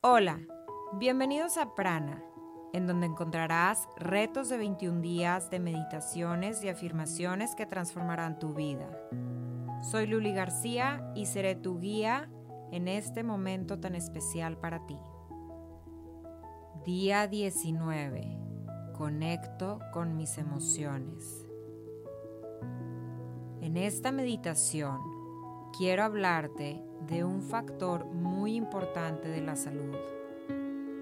Hola, bienvenidos a Prana, en donde encontrarás retos de 21 días de meditaciones y afirmaciones que transformarán tu vida. Soy Luli García y seré tu guía en este momento tan especial para ti. Día 19. Conecto con mis emociones. En esta meditación quiero hablarte de un factor muy importante de la salud.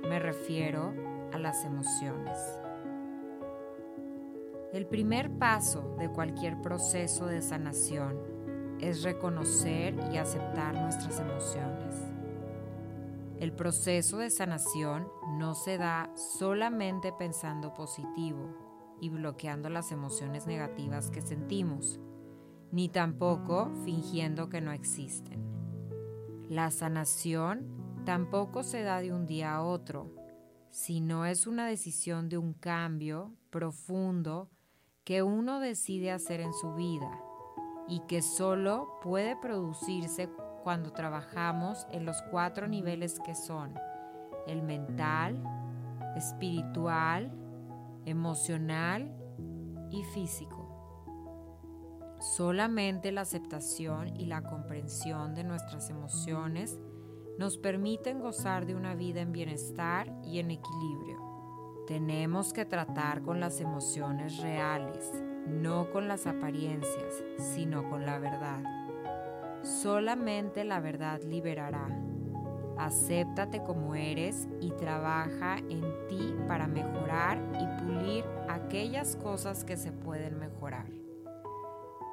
Me refiero a las emociones. El primer paso de cualquier proceso de sanación es reconocer y aceptar nuestras emociones. El proceso de sanación no se da solamente pensando positivo y bloqueando las emociones negativas que sentimos, ni tampoco fingiendo que no existen. La sanación tampoco se da de un día a otro, sino es una decisión de un cambio profundo que uno decide hacer en su vida y que solo puede producirse cuando trabajamos en los cuatro niveles que son el mental, espiritual, emocional y físico. Solamente la aceptación y la comprensión de nuestras emociones nos permiten gozar de una vida en bienestar y en equilibrio. Tenemos que tratar con las emociones reales, no con las apariencias, sino con la verdad. Solamente la verdad liberará. Acéptate como eres y trabaja en ti para mejorar y pulir aquellas cosas que se pueden mejorar.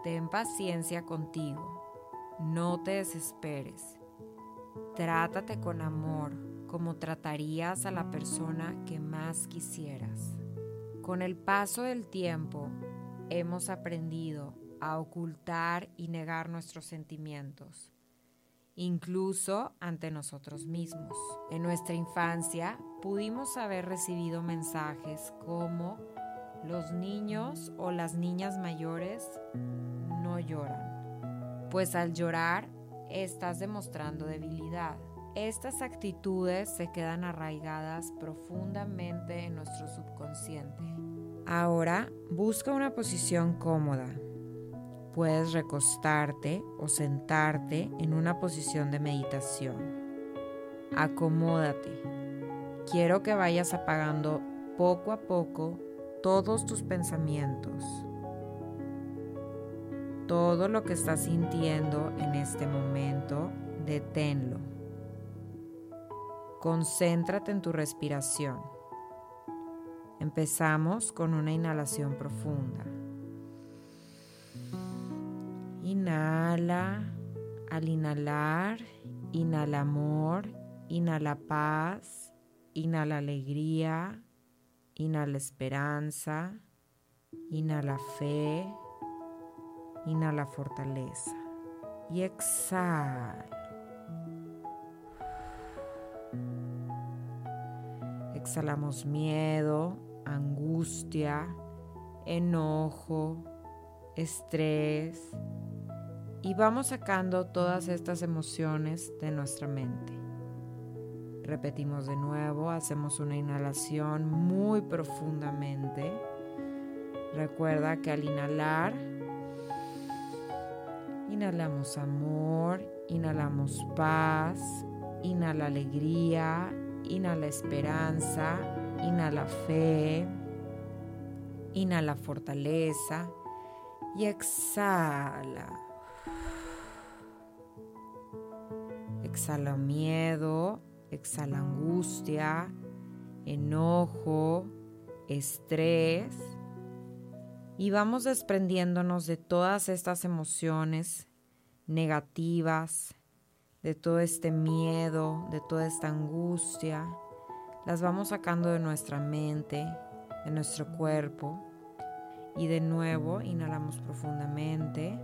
Ten paciencia contigo. No te desesperes. Trátate con amor como tratarías a la persona que más quisieras. Con el paso del tiempo hemos aprendido a ocultar y negar nuestros sentimientos, incluso ante nosotros mismos. En nuestra infancia pudimos haber recibido mensajes como los niños o las niñas mayores no lloran, pues al llorar estás demostrando debilidad. Estas actitudes se quedan arraigadas profundamente en nuestro subconsciente. Ahora busca una posición cómoda. Puedes recostarte o sentarte en una posición de meditación. Acomódate. Quiero que vayas apagando poco a poco todos tus pensamientos todo lo que estás sintiendo en este momento, deténlo. Concéntrate en tu respiración. Empezamos con una inhalación profunda. Inhala. Al inhalar, inhala amor, inhala paz, inhala alegría, inhala esperanza, inhala fe Inhala fortaleza y exhala. Exhalamos miedo, angustia, enojo, estrés y vamos sacando todas estas emociones de nuestra mente. Repetimos de nuevo, hacemos una inhalación muy profundamente. Recuerda que al inhalar Inhalamos amor, inhalamos paz, inhala alegría, inhala esperanza, inhala fe, inhala fortaleza y exhala. Exhala miedo, exhala angustia, enojo, estrés y vamos desprendiéndonos de todas estas emociones negativas, de todo este miedo, de toda esta angustia. Las vamos sacando de nuestra mente, de nuestro cuerpo. Y de nuevo inhalamos profundamente.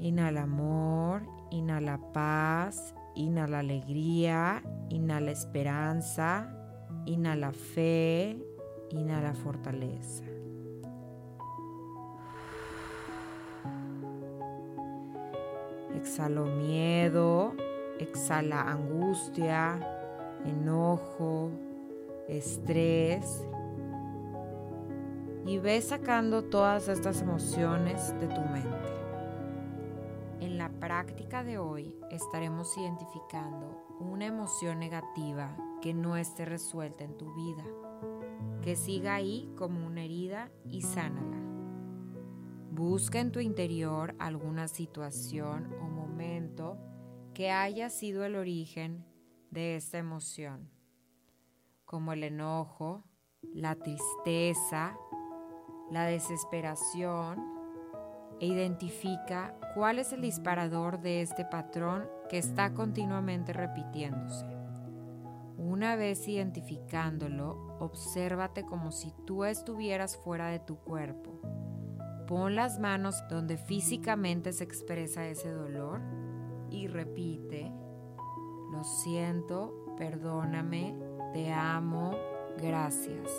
Inhala amor, inhala paz, inhala alegría, inhala esperanza, inhala fe, Inhala fortaleza. Exhalo miedo, exhala angustia, enojo, estrés y ve sacando todas estas emociones de tu mente. Práctica de hoy estaremos identificando una emoción negativa que no esté resuelta en tu vida, que siga ahí como una herida y sánala. Busca en tu interior alguna situación o momento que haya sido el origen de esta emoción, como el enojo, la tristeza, la desesperación, e identifica cuál es el disparador de este patrón que está continuamente repitiéndose. Una vez identificándolo, obsérvate como si tú estuvieras fuera de tu cuerpo Pon las manos donde físicamente se expresa ese dolor y repite, lo siento, perdóname, te amo, gracias.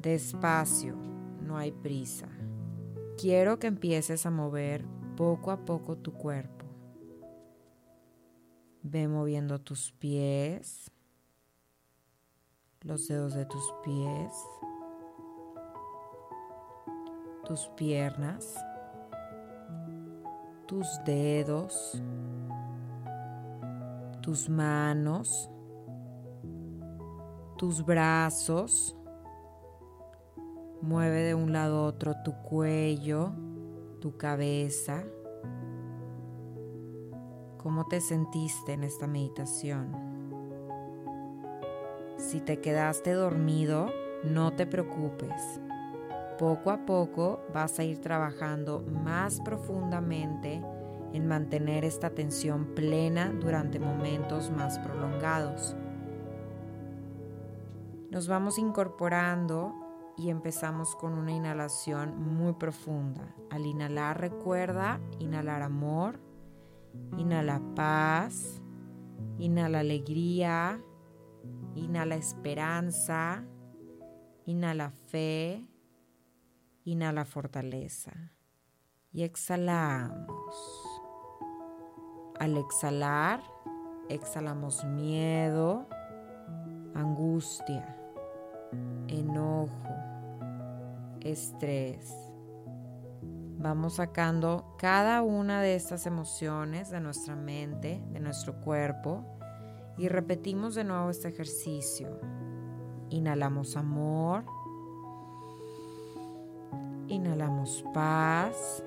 Despacio, no hay prisa. Quiero que empieces a mover poco a poco tu cuerpo. Ve moviendo tus pies, los dedos de tus pies, tus piernas, tus dedos, tus manos, tus brazos. Mueve de un lado a otro tu cuello, tu cabeza. ¿Cómo te sentiste en esta meditación? Si te quedaste dormido, no te preocupes. Poco a poco vas a ir trabajando más profundamente en mantener esta atención plena durante momentos más prolongados. Nos vamos incorporando y empezamos con una inhalación muy profunda. Al inhalar recuerda inhalar amor, inhala paz, inhala alegría, inhala esperanza, inhala fe, Inhala fortaleza y exhalamos. Al exhalar, exhalamos miedo, angustia, enojo, estrés. Vamos sacando cada una de estas emociones de nuestra mente, de nuestro cuerpo y repetimos de nuevo este ejercicio. Inhalamos amor. Inhalamos paz,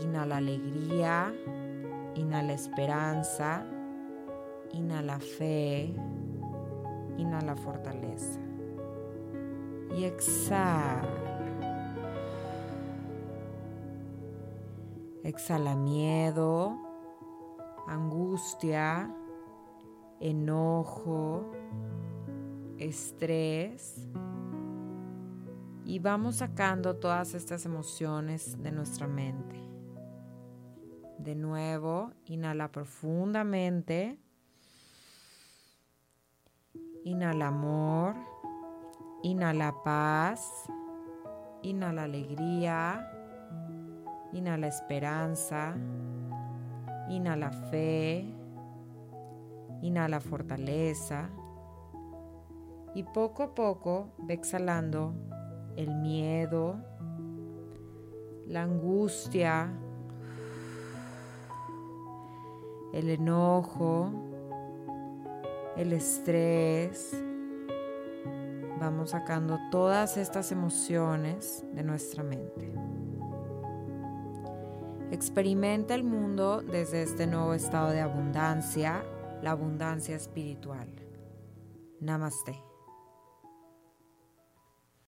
inhala alegría, inhala esperanza, inhala fe, inhala fortaleza. Y exhala. Exhala miedo, angustia, enojo, estrés y vamos sacando todas estas emociones de nuestra mente. De nuevo, inhala profundamente. Inhala amor. Inhala paz. Inhala alegría. Inhala esperanza. Inhala fe. Inhala fortaleza. Y poco a poco ve exhalando el miedo, la angustia, el enojo, el estrés. Vamos sacando todas estas emociones de nuestra mente. Experimenta el mundo desde este nuevo estado de abundancia, la abundancia espiritual. Namaste.